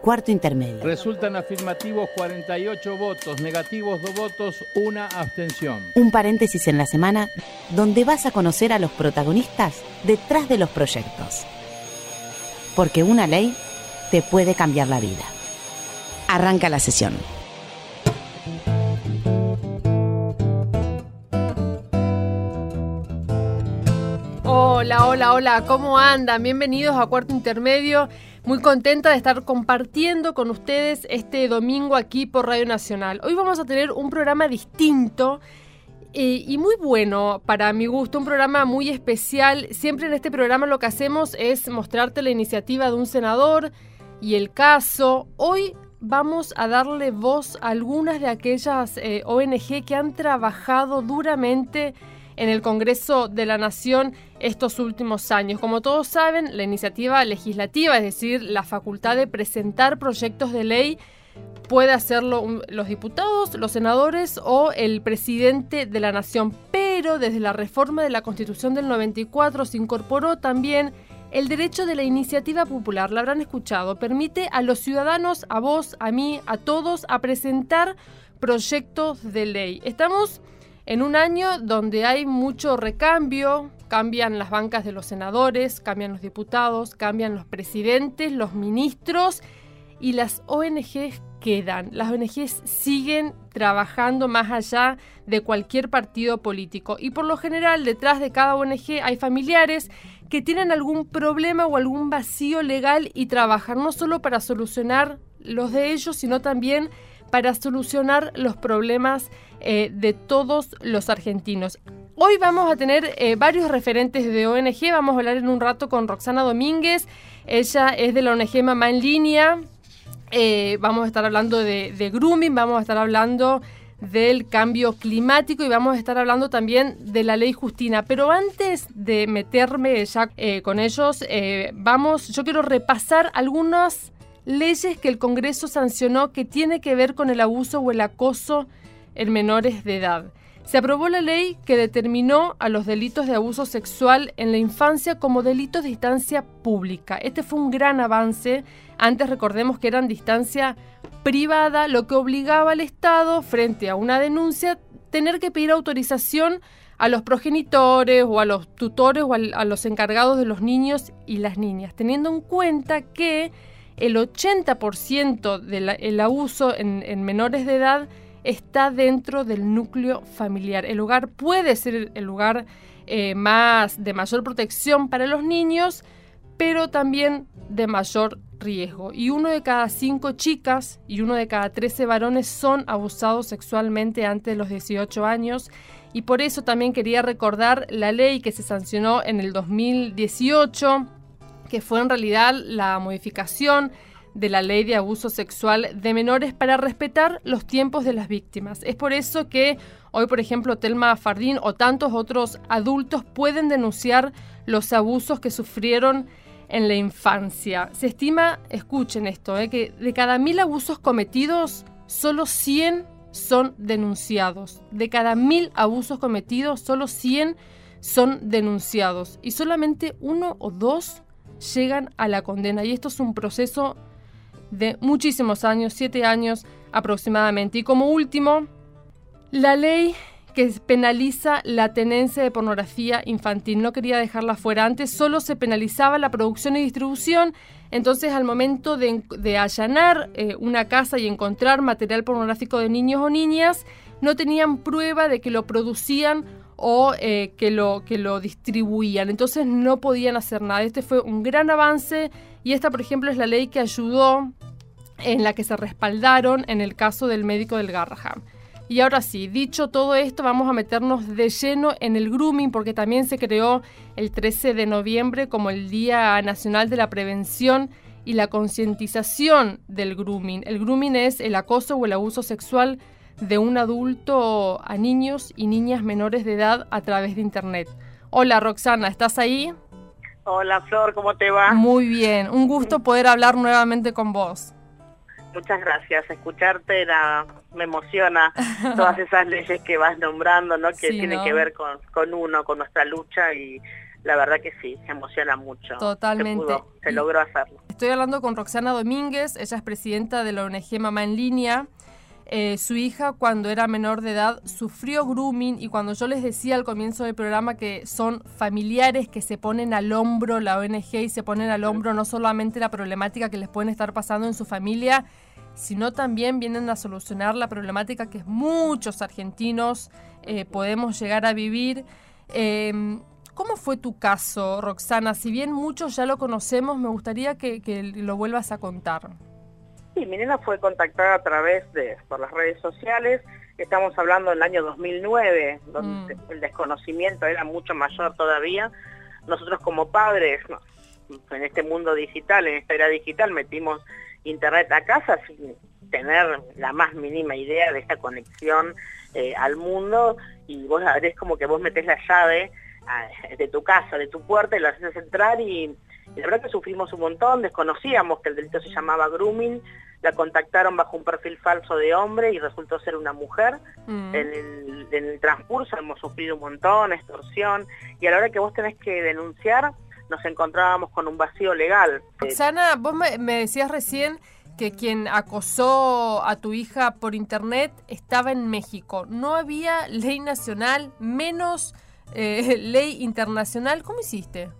Cuarto intermedio. Resultan afirmativos 48 votos, negativos 2 votos, una abstención. Un paréntesis en la semana donde vas a conocer a los protagonistas detrás de los proyectos. Porque una ley te puede cambiar la vida. Arranca la sesión. Hola, hola, hola, ¿cómo andan? Bienvenidos a Cuarto Intermedio. Muy contenta de estar compartiendo con ustedes este domingo aquí por Radio Nacional. Hoy vamos a tener un programa distinto eh, y muy bueno para mi gusto, un programa muy especial. Siempre en este programa lo que hacemos es mostrarte la iniciativa de un senador y el caso. Hoy vamos a darle voz a algunas de aquellas eh, ONG que han trabajado duramente en el Congreso de la Nación estos últimos años. Como todos saben, la iniciativa legislativa, es decir, la facultad de presentar proyectos de ley, puede hacerlo los diputados, los senadores o el presidente de la Nación. Pero desde la reforma de la Constitución del 94 se incorporó también el derecho de la iniciativa popular, la habrán escuchado, permite a los ciudadanos, a vos, a mí, a todos, a presentar proyectos de ley. Estamos en un año donde hay mucho recambio, cambian las bancas de los senadores, cambian los diputados, cambian los presidentes, los ministros y las ONGs quedan. Las ONGs siguen trabajando más allá de cualquier partido político y por lo general detrás de cada ONG hay familiares que tienen algún problema o algún vacío legal y trabajan no solo para solucionar los de ellos, sino también para solucionar los problemas eh, de todos los argentinos. Hoy vamos a tener eh, varios referentes de ONG, vamos a hablar en un rato con Roxana Domínguez, ella es de la ONG Mamá en Línea, eh, vamos a estar hablando de, de, grooming, vamos a estar hablando del cambio climático y vamos a estar hablando también de la ley Justina. Pero antes de meterme ya con ellos, vamos, yo quiero repasar algunas leyes que el Congreso sancionó que tiene que ver con el abuso o el acoso en menores de edad. Se aprobó la ley que determinó a los delitos de abuso sexual en la infancia como delitos de distancia pública. Este fue un gran avance. Antes recordemos que eran distancia privada, lo que obligaba al Estado, frente a una denuncia, tener que pedir autorización a los progenitores o a los tutores o a los encargados de los niños y las niñas, teniendo en cuenta que el 80% del abuso en, menores de edad está dentro del núcleo familiar. El lugar puede ser el lugar eh, más de mayor protección para los niños, pero también de mayor riesgo. Y uno de cada cinco chicas y uno de cada trece varones son abusados sexualmente antes de los 18 años. Y por eso también quería recordar la ley que se sancionó en el 2018 que fue en realidad la modificación de la ley de abuso sexual de menores para respetar los tiempos de las víctimas. Es por eso que hoy, por ejemplo, Telma Fardín o tantos otros adultos pueden denunciar los abusos que sufrieron en la infancia. Se estima, escuchen esto, eh, que de cada mil abusos cometidos, solo 100 son denunciados. De cada mil abusos cometidos, solo 100 son denunciados. Y solamente uno o dos llegan a la condena. Y esto es un proceso de muchísimos años, siete años aproximadamente. Y como último, la ley que penaliza la tenencia de pornografía infantil. No quería dejarla fuera. Antes solo se penalizaba la producción y distribución. Entonces, al momento de, allanar eh, una casa y encontrar material pornográfico de niños o niñas, no tenían prueba de que lo producían o eh, que, lo, que lo distribuían. Entonces no podían hacer nada. Este fue un gran avance y esta, por ejemplo, es la ley que ayudó en la que se respaldaron en el caso del médico del Garraham. Y ahora sí, dicho todo esto, vamos a meternos de lleno en el grooming porque también se creó el 13 de noviembre como el Día Nacional de la Prevención y la Concientización del Grooming. El grooming es el acoso o el abuso sexual de un adulto a niños y niñas menores de edad a través de Internet. Hola Roxana, ¿estás ahí? Hola Flor, ¿cómo te va? Muy bien, un gusto poder hablar nuevamente con vos. Muchas gracias, escucharte me emociona todas esas leyes que vas nombrando, ¿no? Que tienen que ver con, con uno, con nuestra lucha y la verdad que sí, se emociona mucho. Totalmente. Se, logró hacerlo. Estoy hablando con Roxana Domínguez, ella es presidenta de la ONG Mamá en Línea. Eh, su hija cuando era menor de edad sufrió grooming y cuando yo les decía al comienzo del programa que son familiares que se ponen al hombro la ONG y se ponen al hombro no solamente la problemática que les pueden estar pasando en su familia, sino también vienen a solucionar la problemática que muchos argentinos eh, podemos llegar a vivir. Em, ¿Cómo fue tu caso, Roxana? Si bien muchos ya lo conocemos, me gustaría que, que lo vuelvas a contar. Sí, mi nena fue contactada a través de por las redes sociales. Estamos hablando del año 2009, donde mm. el desconocimiento era mucho mayor todavía. Nosotros como padres, en este mundo digital, en esta era digital, metimos internet a casa sin tener la más mínima idea de esta conexión eh, al mundo y vos es como que vos metés la llave ah, de tu casa, de tu puerta y la haces entrar y la verdad que sufrimos un montón, desconocíamos que el delito se llamaba grooming, la contactaron bajo un perfil falso de hombre y resultó ser una mujer. Mm. En, el, transcurso hemos sufrido un montón, extorsión, y a la hora que vos tenés que denunciar, nos encontrábamos con un vacío legal. Sana, vos me, decías recién que quien acosó a tu hija por internet estaba en México. No había ley nacional, menos eh, ley internacional. ¿Cómo hiciste?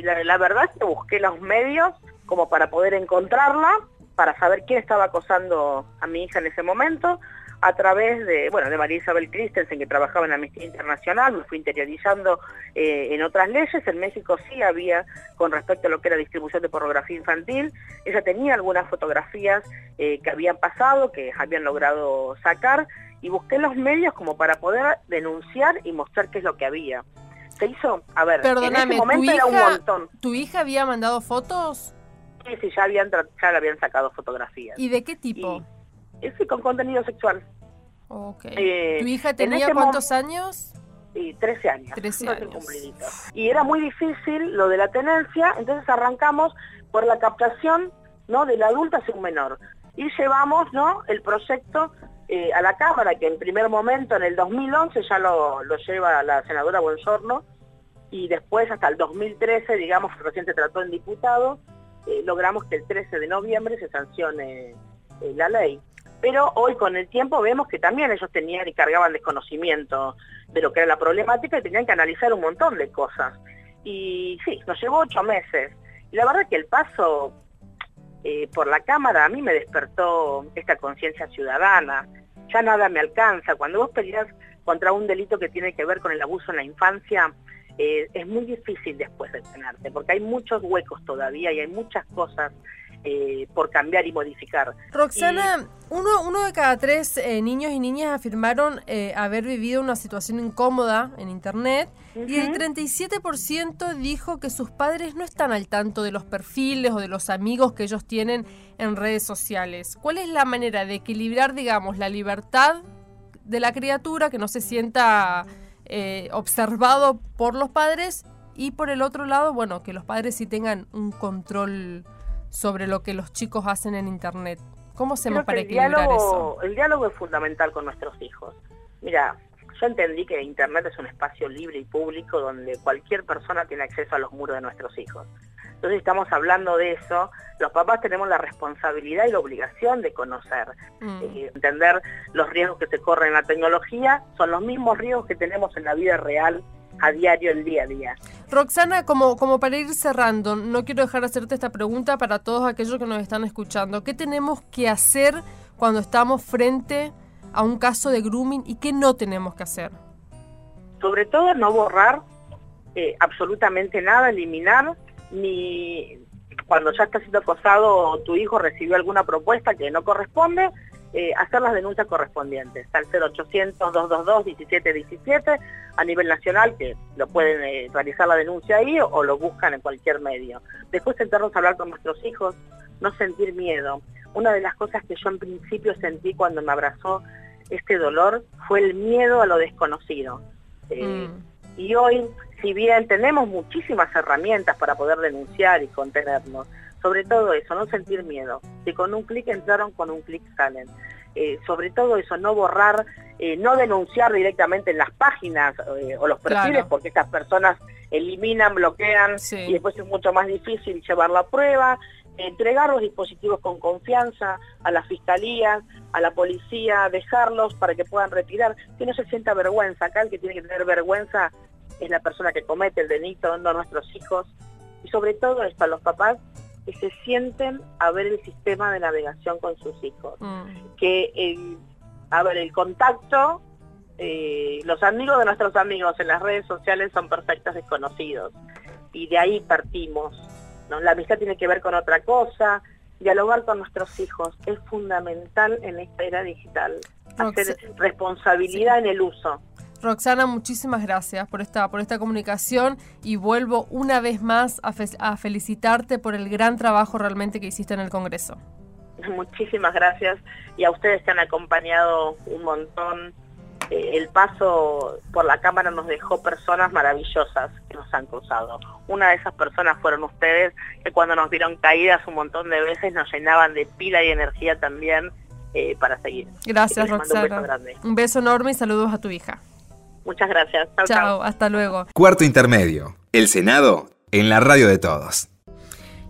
la, verdad es que busqué los medios como para poder encontrarla, para saber quién estaba acosando a mi hija en ese momento, a través de, bueno, de María Isabel Christensen, que trabajaba en Amnistía Internacional, me fui interiorizando eh, en otras leyes. En México sí había, con respecto a lo que era distribución de pornografía infantil, ella tenía algunas fotografías eh, que habían pasado, que habían logrado sacar, y busqué los medios como para poder denunciar y mostrar qué es lo que había se hizo, a ver, en ese momento era un montón. ¿Tu hija había mandado fotos? Sí, ya, habían ya le habían sacado fotografías. ¿Y de qué tipo? Y, sí, con contenido sexual. Ok. Eh, ¿Tu hija tenía cuántos años? Sí, 13 años. 13 años. Y era muy difícil lo de la tenencia, entonces arrancamos por la captación ¿no? del adulto hacia un menor. Y llevamos ¿no? el proyecto eh, a la Cámara, que en primer momento, en el 2011, ya lo, lo lleva la senadora Buensorno, y después hasta el 2013, digamos, recién se trató en diputado, eh, logramos que el 13 de noviembre se sancione eh, la ley. Pero hoy con el tiempo vemos que también ellos tenían y cargaban desconocimiento de lo que era la problemática y tenían que analizar un montón de cosas. Y sí, nos llevó ocho meses. Y la verdad que el paso eh, por la Cámara a mí me despertó esta conciencia ciudadana. Ya nada me alcanza. Cuando vos peleas contra un delito que tiene que ver con el abuso en la infancia, eh, es muy difícil después detenerte, porque hay muchos huecos todavía y hay muchas cosas eh, por cambiar y modificar. Roxana, uno, uno de cada tres eh, niños y niñas afirmaron haber vivido una situación incómoda en Internet y el 37% dijo que sus padres no están al tanto de los perfiles o de los amigos que ellos tienen en redes sociales. ¿Cuál es la manera de equilibrar, digamos, la libertad de la criatura que no se sienta eh, observado por los padres y por el otro lado, bueno, que los padres sí tengan un control sobre lo que los chicos hacen en Internet. ¿Cómo hacemos para equilibrar eso? El diálogo es fundamental con nuestros hijos. Mira, yo entendí que Internet es un espacio libre y público donde cualquier persona tiene acceso a los muros de nuestros hijos. Entonces estamos hablando de eso, los papás tenemos la responsabilidad y la obligación de conocer, mm. eh, entender los riesgos que se corren en la tecnología, son los mismos riesgos que tenemos en la vida real a diario, el día a día. Roxana, como, como para ir cerrando, no quiero dejar de hacerte esta pregunta para todos aquellos que nos están escuchando. ¿Qué tenemos que hacer cuando estamos frente a un caso de grooming y qué no tenemos que hacer? Sobre todo no borrar eh, absolutamente nada, eliminar ni cuando ya está siendo acosado tu hijo recibió alguna propuesta que no corresponde, eh, hacer las denuncias correspondientes. El 0800-222-1717 a nivel nacional, que lo pueden eh, realizar la denuncia ahí o, lo buscan en cualquier medio. Después sentarnos a hablar con nuestros hijos, no sentir miedo. Una de las cosas que yo en principio sentí cuando me abrazó este dolor fue el miedo a lo desconocido. Eh, mm. Y hoy si bien tenemos muchísimas herramientas para poder denunciar y contenernos, sobre todo eso, no sentir miedo. Si con un clic entraron, con un clic salen. eh, sobre todo eso, no borrar, eh, no denunciar directamente en las páginas eh, o los perfiles, porque estas personas eliminan, bloquean y después es mucho más difícil llevar la prueba, entregar los dispositivos con confianza a la fiscalía, a la policía, dejarlos para que puedan retirar, que no se sienta vergüenza, acá el que tiene que tener vergüenza es la persona que comete el delito, no nuestros hijos, y sobre todo esto a los papás que se sienten a ver el sistema de navegación con sus hijos. Mm. Que, el, a ver, el contacto, eh, los amigos de nuestros amigos en las redes sociales son perfectos desconocidos. Y de ahí partimos. ¿no? La amistad tiene que ver con otra cosa. Dialogar con nuestros hijos es fundamental en esta era digital. Hacer responsabilidad en el uso. Roxana, muchísimas gracias por esta, por esta comunicación y vuelvo una vez más a, felicitarte por el gran trabajo realmente que hiciste en el Congreso. Muchísimas gracias y a ustedes que han acompañado un montón. Eh, el paso por la Cámara nos dejó personas maravillosas que nos han cruzado. Una de esas personas fueron ustedes que cuando nos vieron caídas un montón de veces nos llenaban de pila y energía también eh, para seguir. Gracias, Roxana. un beso enorme y saludos a tu hija. Muchas gracias. Chao, hasta luego. Cuarto Intermedio. El Senado en la radio de todos.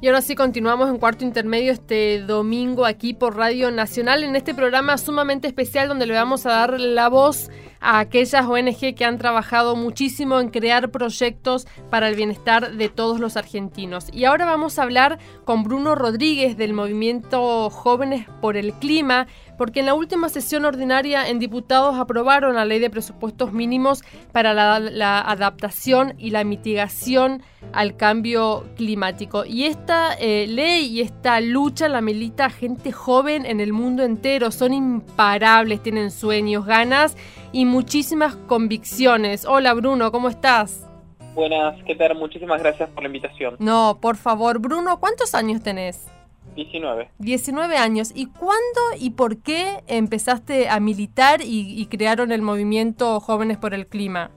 Y ahora sí continuamos en cuarto intermedio este domingo aquí por Radio Nacional en este programa sumamente especial donde le vamos a dar la voz a aquellas ONG que han trabajado muchísimo en crear proyectos para el bienestar de todos los argentinos. Y ahora vamos a hablar con Bruno Rodríguez del movimiento Jóvenes por el Clima, porque en la última sesión ordinaria en diputados aprobaron la ley de presupuestos mínimos para la, adaptación y la mitigación al cambio climático. Y esta eh, ley y esta lucha la milita gente joven en el mundo entero, son imparables, tienen sueños, ganas y muchísimas convicciones. Hola Bruno, ¿cómo estás? Buenas, ¿qué tal? Muchísimas gracias por la invitación. No, por favor, Bruno, ¿cuántos años tenés? 19. 19 años. ¿Y cuándo y por qué empezaste a militar y, crearon el movimiento Jóvenes por el Clima?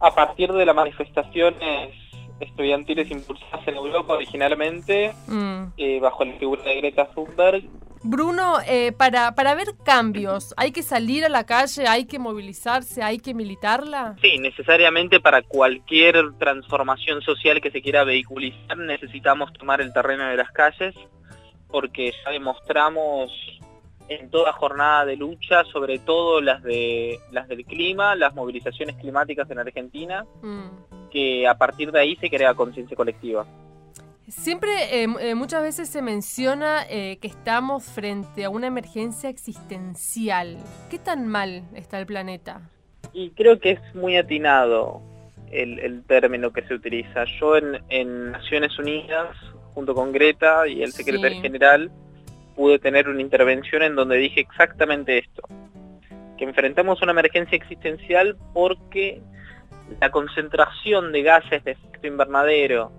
A partir de las manifestaciones estudiantiles impulsadas en Europa originalmente, mm. eh, bajo la figura de Greta Thunberg, Bruno, eh, para, para ver cambios, ¿hay que salir a la calle, hay que movilizarse, hay que militarla? Sí, necesariamente para cualquier transformación social que se quiera vehiculizar necesitamos tomar el terreno de las calles porque ya demostramos en toda jornada de lucha, sobre todo las de las del clima, las movilizaciones climáticas en Argentina, mm. que a partir de ahí se crea conciencia colectiva. Siempre, eh, eh, muchas veces se menciona eh, que estamos frente a una emergencia existencial. ¿Qué tan mal está el planeta? Y creo que es muy atinado el, término que se utiliza. Yo en, Naciones Unidas, junto con Greta y el secretario general, pude tener una intervención en donde dije exactamente esto. Que enfrentamos una emergencia existencial porque la concentración de gases de efecto invernadero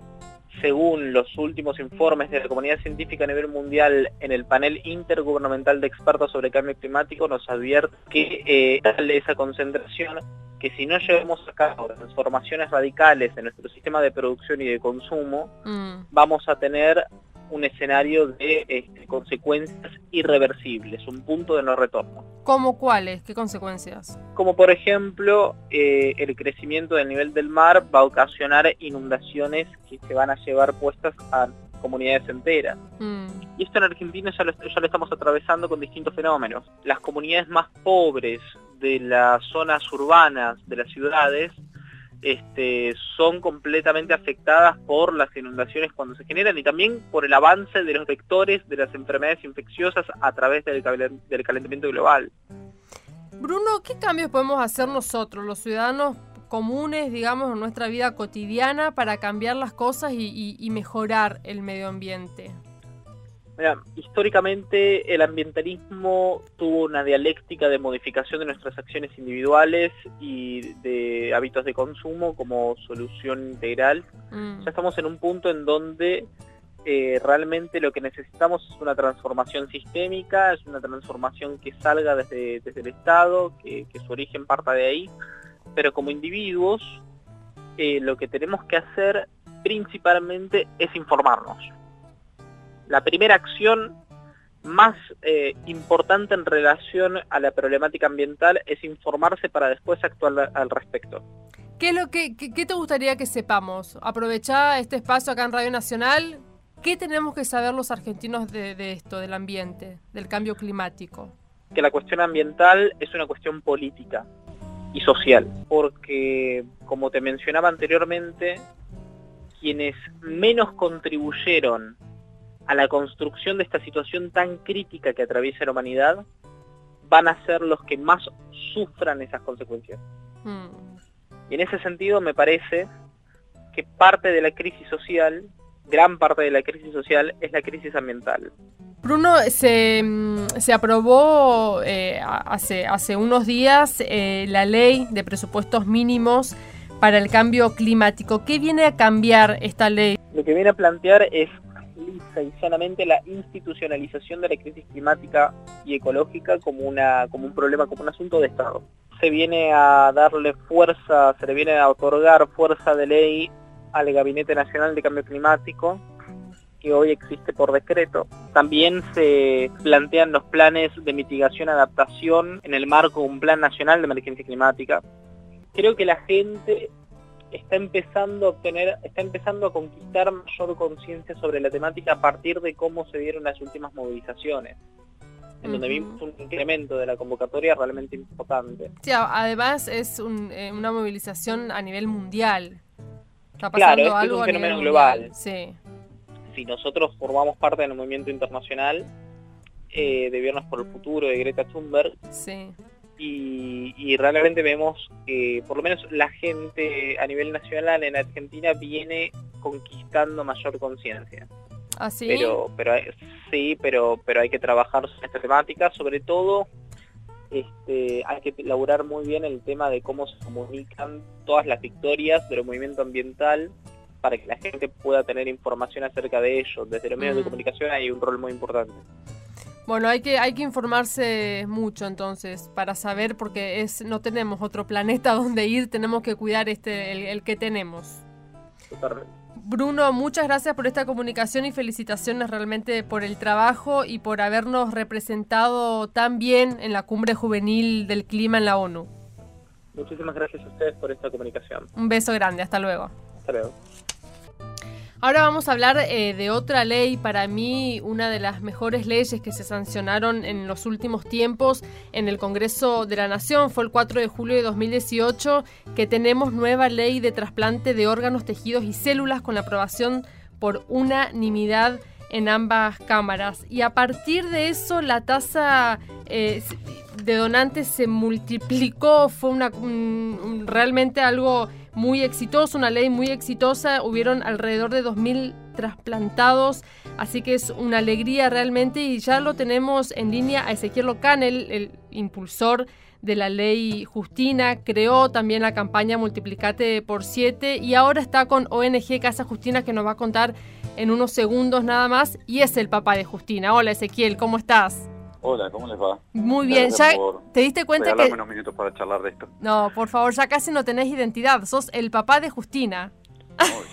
según los últimos informes de la comunidad científica a nivel mundial en el panel intergubernamental de expertos sobre cambio climático, nos advierte que eh, esa concentración que si no llevamos a cabo transformaciones radicales en nuestro sistema de producción y de consumo, mm. vamos a tener un escenario de este, consecuencias irreversibles, un punto de no retorno. ¿Cómo cuáles? ¿Qué consecuencias? Como por ejemplo, eh, el crecimiento del nivel del mar va a ocasionar inundaciones que se van a llevar puestas a comunidades enteras. Mm. Y esto en Argentina ya lo, ya lo estamos atravesando con distintos fenómenos. Las comunidades más pobres de las zonas urbanas de las ciudades este, son completamente afectadas por las inundaciones cuando se generan y también por el avance de los vectores de las enfermedades infecciosas a través del, calentamiento global. Bruno, ¿qué cambios podemos hacer nosotros, los ciudadanos comunes, digamos, en nuestra vida cotidiana para cambiar las cosas y mejorar el medio ambiente? Históricamente el ambientalismo tuvo una dialéctica de modificación de nuestras acciones individuales y de hábitos de consumo como solución integral. Mm. Ya estamos en un punto en donde eh, realmente lo que necesitamos es una transformación sistémica, es una transformación que salga desde, el Estado, que, su origen parta de ahí, pero como individuos eh, lo que tenemos que hacer principalmente es informarnos la primera acción más eh, importante en relación a la problemática ambiental es informarse para después actuar al respecto. ¿Qué es lo que qué, te gustaría que sepamos? Aprovechar este espacio acá en Radio Nacional. ¿Qué tenemos que saber los argentinos de, de esto, del ambiente, del cambio climático? Que la cuestión ambiental es una cuestión política y social, porque como te mencionaba anteriormente, quienes menos contribuyeron a la construcción de esta situación tan crítica que atraviesa la humanidad, van a ser los que más sufran esas consecuencias. Hmm. Y en ese sentido me parece que parte de la crisis social, gran parte de la crisis social, es la crisis ambiental. Bruno, se, mm, aprobó eh, hace, hace unos días eh, la ley de presupuestos mínimos para el cambio climático. ¿Qué viene a cambiar esta ley? Lo que viene a plantear es la institucionalización de la crisis climática y ecológica como, una, como un problema, como un asunto de Estado. Se viene a darle fuerza, se le viene a otorgar fuerza de ley al Gabinete Nacional de Cambio Climático, que hoy existe por decreto. También se plantean los planes de mitigación y adaptación en el marco de un plan nacional de emergencia climática. Creo que la gente está empezando a obtener, está empezando a conquistar mayor conciencia sobre la temática a partir de cómo se dieron las últimas movilizaciones en donde vimos un incremento de la convocatoria realmente importante. Sí, además es eh, una movilización a nivel mundial. Está pasando claro, algo es un fenómeno global. Sí si nosotros formamos parte del movimiento internacional eh, de Viernes por el Futuro de Greta Thunberg, y, realmente vemos que por lo menos la gente a nivel nacional en Argentina viene conquistando mayor conciencia. ¿Ah, sí? Pero, pero sí, pero, pero hay que trabajar en esta temática, sobre todo este, hay que elaborar muy bien el tema de cómo se comunican todas las victorias del movimiento ambiental para que la gente pueda tener información acerca de ellos. Desde los medios de mm. comunicación hay un rol muy importante. Bueno, hay que, hay que informarse mucho entonces para saber porque es no tenemos otro planeta donde ir, tenemos que cuidar este el, que tenemos. Bruno, muchas gracias por esta comunicación y felicitaciones realmente por el trabajo y por habernos representado tan bien en la cumbre juvenil del clima en la ONU. Muchísimas gracias a ustedes por esta comunicación. Un beso grande, hasta luego. Hasta luego. Ahora vamos a hablar eh, de otra ley, para mí una de las mejores leyes que se sancionaron en los últimos tiempos en el Congreso de la Nación. Fue el 4 de julio de 2018 que tenemos nueva ley de trasplante de órganos, tejidos y células con la aprobación por unanimidad en ambas cámaras. Y a partir de eso la tasa eh, de donantes se multiplicó, fue una, realmente algo muy exitoso, una ley muy exitosa. Hubieron alrededor de 2.000 trasplantados, así que es una alegría realmente y ya lo tenemos en línea a Ezequiel Locanel, el impulsor de la ley Justina, creó también la campaña Multiplicate por 7 y ahora está con ONG Casa Justina que nos va a contar en unos segundos nada más y es el papá de Justina. Hola Ezequiel, ¿cómo estás? Hola, ¿cómo les va? Muy bien, ya te diste cuenta que... unos minutos para charlar de esto. No, por favor, ya casi no tenés identidad, sos el papá de Justina.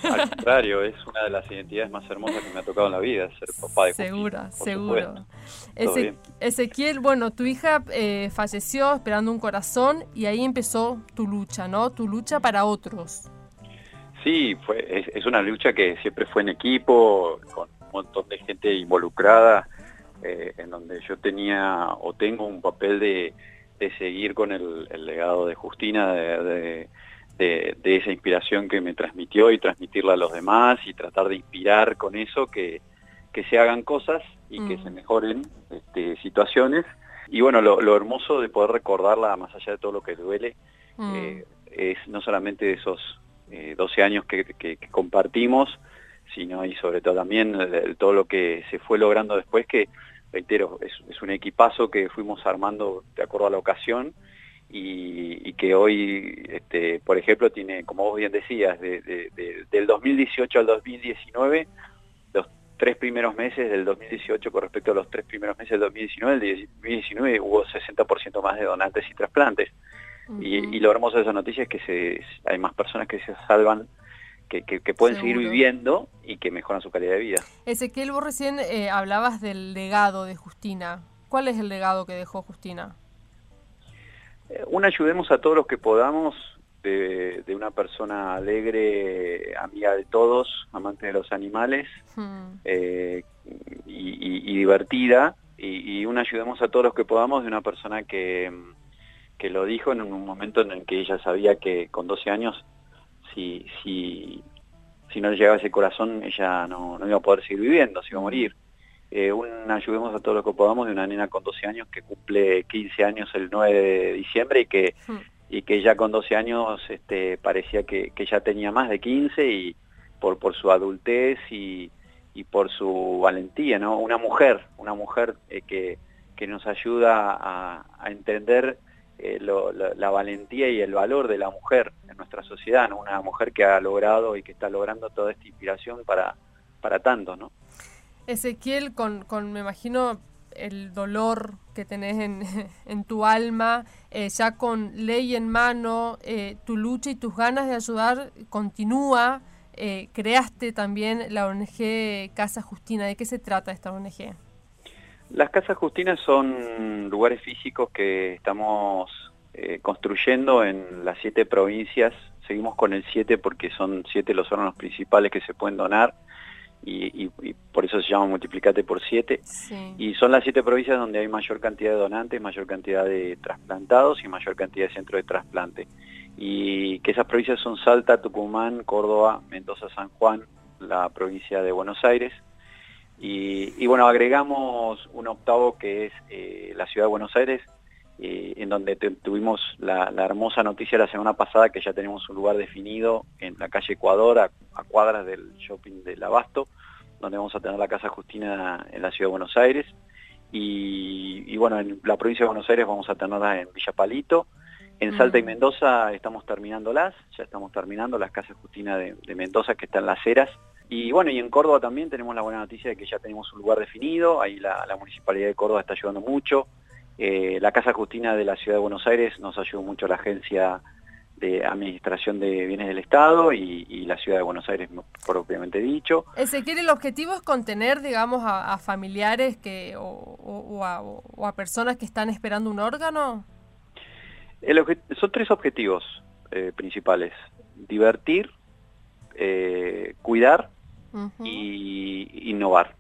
al contrario, es una de las identidades más hermosas que me ha tocado en la vida, ser papá de Justina. Seguro, seguro. Ezequiel, bueno, tu hija eh, falleció esperando un corazón y ahí empezó tu lucha, ¿no? Tu lucha para otros. Sí, fue, es, es una lucha que siempre fue en equipo, con un montón de gente involucrada eh, en donde yo tenía o tengo un papel de, seguir con el, legado de Justina, de, esa inspiración que me transmitió y transmitirla a los demás y tratar de inspirar con eso que, se hagan cosas y que mm. se mejoren este, situaciones. Y bueno, lo, hermoso de poder recordarla, más allá de todo lo que duele, mm. eh, es no solamente esos 12 eh, años que, compartimos, sino y sobre todo también todo lo que se fue logrando después, que reitero, es, un equipazo que fuimos armando de acuerdo a la ocasión y, que hoy, este, por ejemplo, tiene, como vos bien decías, del 2018 al 2019, los tres primeros meses del 2018 con respecto a los tres primeros meses del 2019, el 2019 hubo 60% más de donantes y trasplantes. y, lo hermoso de esa noticia es que se, hay más personas que se salvan que, pueden seguir viviendo y que mejoran su calidad de vida. Ezequiel, vos recién eh, hablabas del legado de Justina. ¿Cuál es el legado que dejó Justina? Eh, un ayudemos a todos los que podamos de, una persona alegre, amiga de todos, amante de los animales hmm. eh, y, divertida. Y, un ayudemos a todos los que podamos de una persona que, que lo dijo en un momento en el que ella sabía que con 12 años si, si, si no le llegaba ese corazón, ella no, no, iba a poder seguir viviendo, se iba a morir. Eh, un ayudemos a todo lo que podamos de una nena con 12 años que cumple 15 años el 9 de diciembre y que, hmm. y que ya con 12 años este, parecía que, que ya tenía más de 15 y por, por su adultez y, y por su valentía, ¿no? Una mujer, una mujer eh, que, que nos ayuda a, a entender eh, la, valentía y el valor de la mujer en nuestra sociedad, una mujer que ha logrado y que está logrando toda esta inspiración para, para tanto. ¿no? Ezequiel, con, me imagino el dolor que tenés en, tu alma, eh, ya con ley en mano, eh, tu lucha y tus ganas de ayudar continúa. creaste también la ONG Casa Justina. ¿De qué se trata esta ONG? Las casas Justinas son lugares físicos que estamos eh, construyendo en las siete provincias. Seguimos con el siete porque son siete los órganos principales que se pueden donar y, por eso se llama multiplicate por siete. Y son las siete provincias donde hay mayor cantidad de donantes, mayor cantidad de trasplantados y mayor cantidad de centros de trasplante. Y que esas provincias son Salta, Tucumán, Córdoba, Mendoza, San Juan, la provincia de Buenos Aires, y, bueno, agregamos un octavo que es eh, la ciudad de Buenos Aires, eh, en donde tuvimos la, hermosa noticia la semana pasada que ya tenemos un lugar definido en la calle Ecuador, a, cuadras del shopping del Abasto, donde vamos a tener la Casa Justina en la ciudad de Buenos Aires. Y, bueno, en la provincia de Buenos Aires vamos a tenerla en Villa Palito. En Salta y Mendoza estamos terminándolas, ya estamos terminando las Casas Justina de, de Mendoza que están Las Heras, y bueno, y en Córdoba también tenemos la buena noticia de que ya tenemos un lugar definido, ahí la, Municipalidad de Córdoba está ayudando mucho, eh, la Casa Justina de la Ciudad de Buenos Aires nos ayudó mucho la Agencia de Administración de Bienes del Estado y, la Ciudad de Buenos Aires propiamente dicho. Ezequiel, ¿el objetivo es contener, digamos, a, familiares que o, a, personas que están esperando un órgano? son tres objetivos eh, principales. Divertir, eh, cuidar y innovar.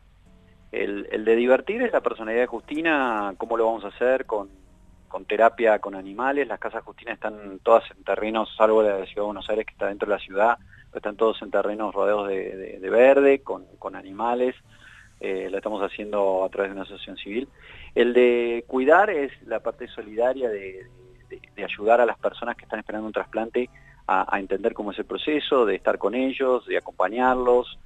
El, de divertir es la personalidad de Justina, cómo lo vamos a hacer con, terapia con animales. Las casas Justina están todas en terrenos, salvo la de Ciudad de Buenos Aires que está dentro de la ciudad, pero están todos en terrenos rodeados de, verde, con, animales. Eh, lo estamos haciendo a través de una asociación civil. El de cuidar es la parte solidaria de, de ayudar a las personas que están esperando un trasplante a, entender cómo es el proceso, de estar con ellos, de acompañarlos,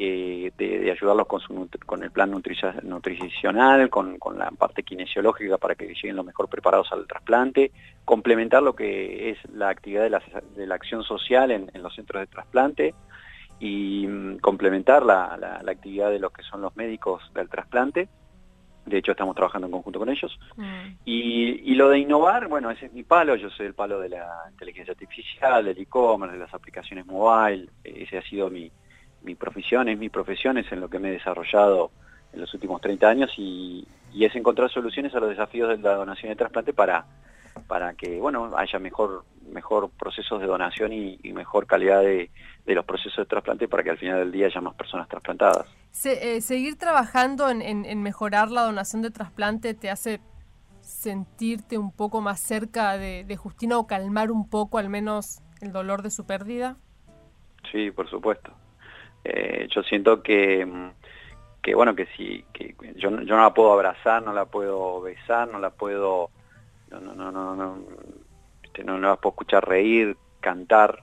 eh, de, ayudarlos con, su, con el plan nutricional, con, la parte kinesiológica para que lleguen lo mejor preparados al trasplante, complementar lo que es la actividad de la, de la acción social en, los centros de trasplante y mm, complementar la, la, actividad de los que son los médicos del trasplante de hecho estamos trabajando en conjunto con ellos. Mm. Y, lo de innovar, bueno, ese es mi palo, yo soy el palo de la inteligencia artificial, del e-commerce, de las aplicaciones mobile, ese ha sido mi, mi profesión, es mi profesión, es en lo que me he desarrollado en los últimos 30 años y, es encontrar soluciones a los desafíos de la donación de trasplante para, para que bueno haya mejor mejor procesos de donación y, mejor calidad de, de, los procesos de trasplante para que al final del día haya más personas trasplantadas. Eh, seguir trabajando en, mejorar la donación de trasplante te hace sentirte un poco más cerca de, Justina o calmar un poco al menos el dolor de su pérdida? Sí, por supuesto. Eh, yo siento que, que bueno, que si que yo, yo no la puedo abrazar, no la puedo besar, no la puedo, no, no, no, no, no, este, no, la puedo escuchar reír, cantar,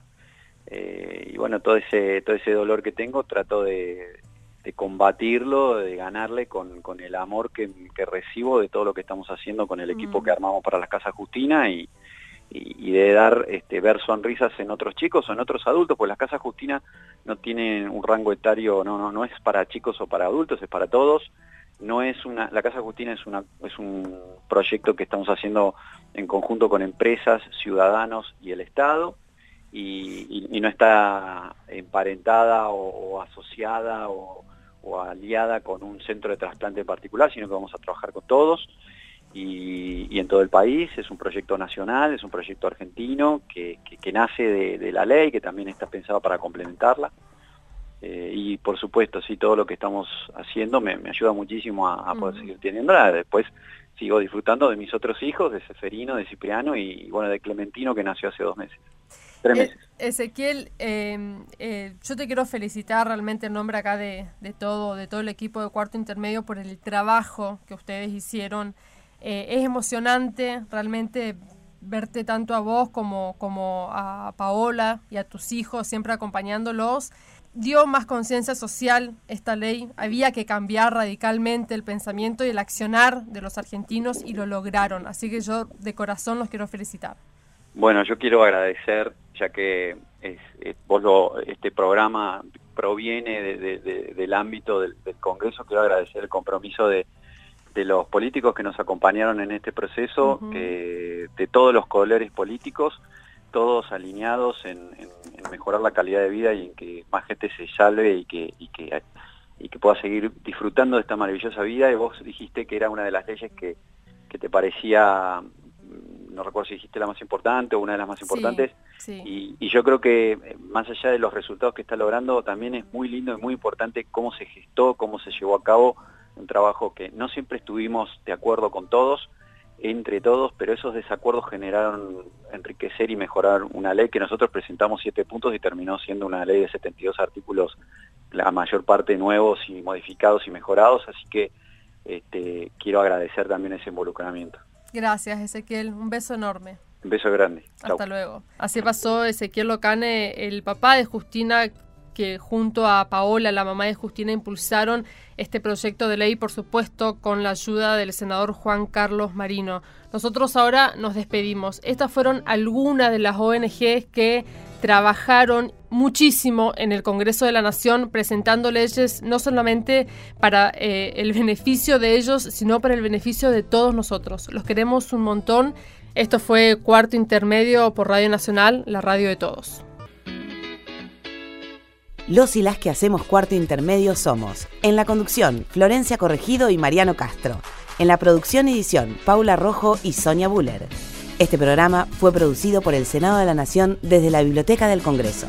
eh, y bueno, todo ese, todo ese dolor que tengo trato de, de combatirlo, de ganarle con, con el amor que, recibo de todo lo que estamos haciendo con el equipo que mm. armamos para las Casas Justina y, y, de dar, este, ver sonrisas en otros chicos o en otros adultos, pues las Casas Justina no tienen un rango etario, no, no, no es para chicos o para adultos, es para todos. No es una, la Casa Justina es, una, es un proyecto que estamos haciendo en conjunto con empresas, ciudadanos y el Estado y, no está emparentada o, asociada o, aliada con un centro de trasplante particular, sino que vamos a trabajar con todos y, en todo el país. Es un proyecto nacional, es un proyecto argentino que, nace de, la ley, que también está pensado para complementarla. Eh, y por supuesto, sí, todo lo que estamos haciendo me, ayuda muchísimo a, poder seguir teniéndola. Después sigo disfrutando de mis otros hijos, de Seferino, de Cipriano y, bueno, de Clementino que nació hace dos meses. Tres meses. Ezequiel, em, eh, yo te quiero felicitar realmente en nombre acá de, de, todo, de todo el equipo de Cuarto Intermedio por el trabajo que ustedes hicieron. Eh, es emocionante realmente verte tanto a vos como, como a Paola y a tus hijos, siempre acompañándolos dio más conciencia social esta ley. Había que cambiar radicalmente el pensamiento y el accionar de los argentinos y lo lograron. Así que yo de corazón los quiero felicitar. Bueno, yo quiero agradecer, ya que es, este programa proviene del ámbito del, Congreso, quiero agradecer el compromiso de, los políticos que nos acompañaron en este proceso, de todos los colores políticos, todos alineados en, mejorar la calidad de vida y en que más gente se salve y que, y que, y que pueda seguir disfrutando de esta maravillosa vida. Y vos dijiste que era una de las leyes que, que te parecía, no recuerdo si dijiste la más importante o una de las más importantes, Y, y, yo creo que eh, más allá de los resultados que está logrando, también es muy lindo y muy importante cómo se gestó, cómo se llevó a cabo un trabajo que no siempre estuvimos de acuerdo con todos, entre todos, pero esos desacuerdos generaron enriquecer y mejorar una ley que nosotros presentamos siete puntos y terminó siendo una ley de 72 artículos, la mayor parte nuevos y modificados y mejorados, así que este, quiero agradecer también ese involucramiento. Gracias, Ezequiel. Un beso enorme. Un beso grande. Hasta luego. Así pasó Ezequiel Locane, el papá de Justina, que junto a Paola, la mamá de Justina, impulsaron este proyecto de ley, por supuesto, con la ayuda del senador Juan Carlos Marino. Nosotros ahora nos despedimos. Estas fueron algunas de las ONGs que trabajaron muchísimo en el Congreso de la Nación presentando leyes no solamente para eh, el beneficio de ellos, sino para el beneficio de todos nosotros. Los queremos un montón. Esto fue Cuarto Intermedio por Radio Nacional, la radio de todos. Los y las que hacemos cuarto intermedio somos, en la conducción, Florencia Corregido y Mariano Castro. En la producción y edición, Paula Rojo y Sonia Buller. Este programa fue producido por el Senado de la Nación desde la Biblioteca del Congreso.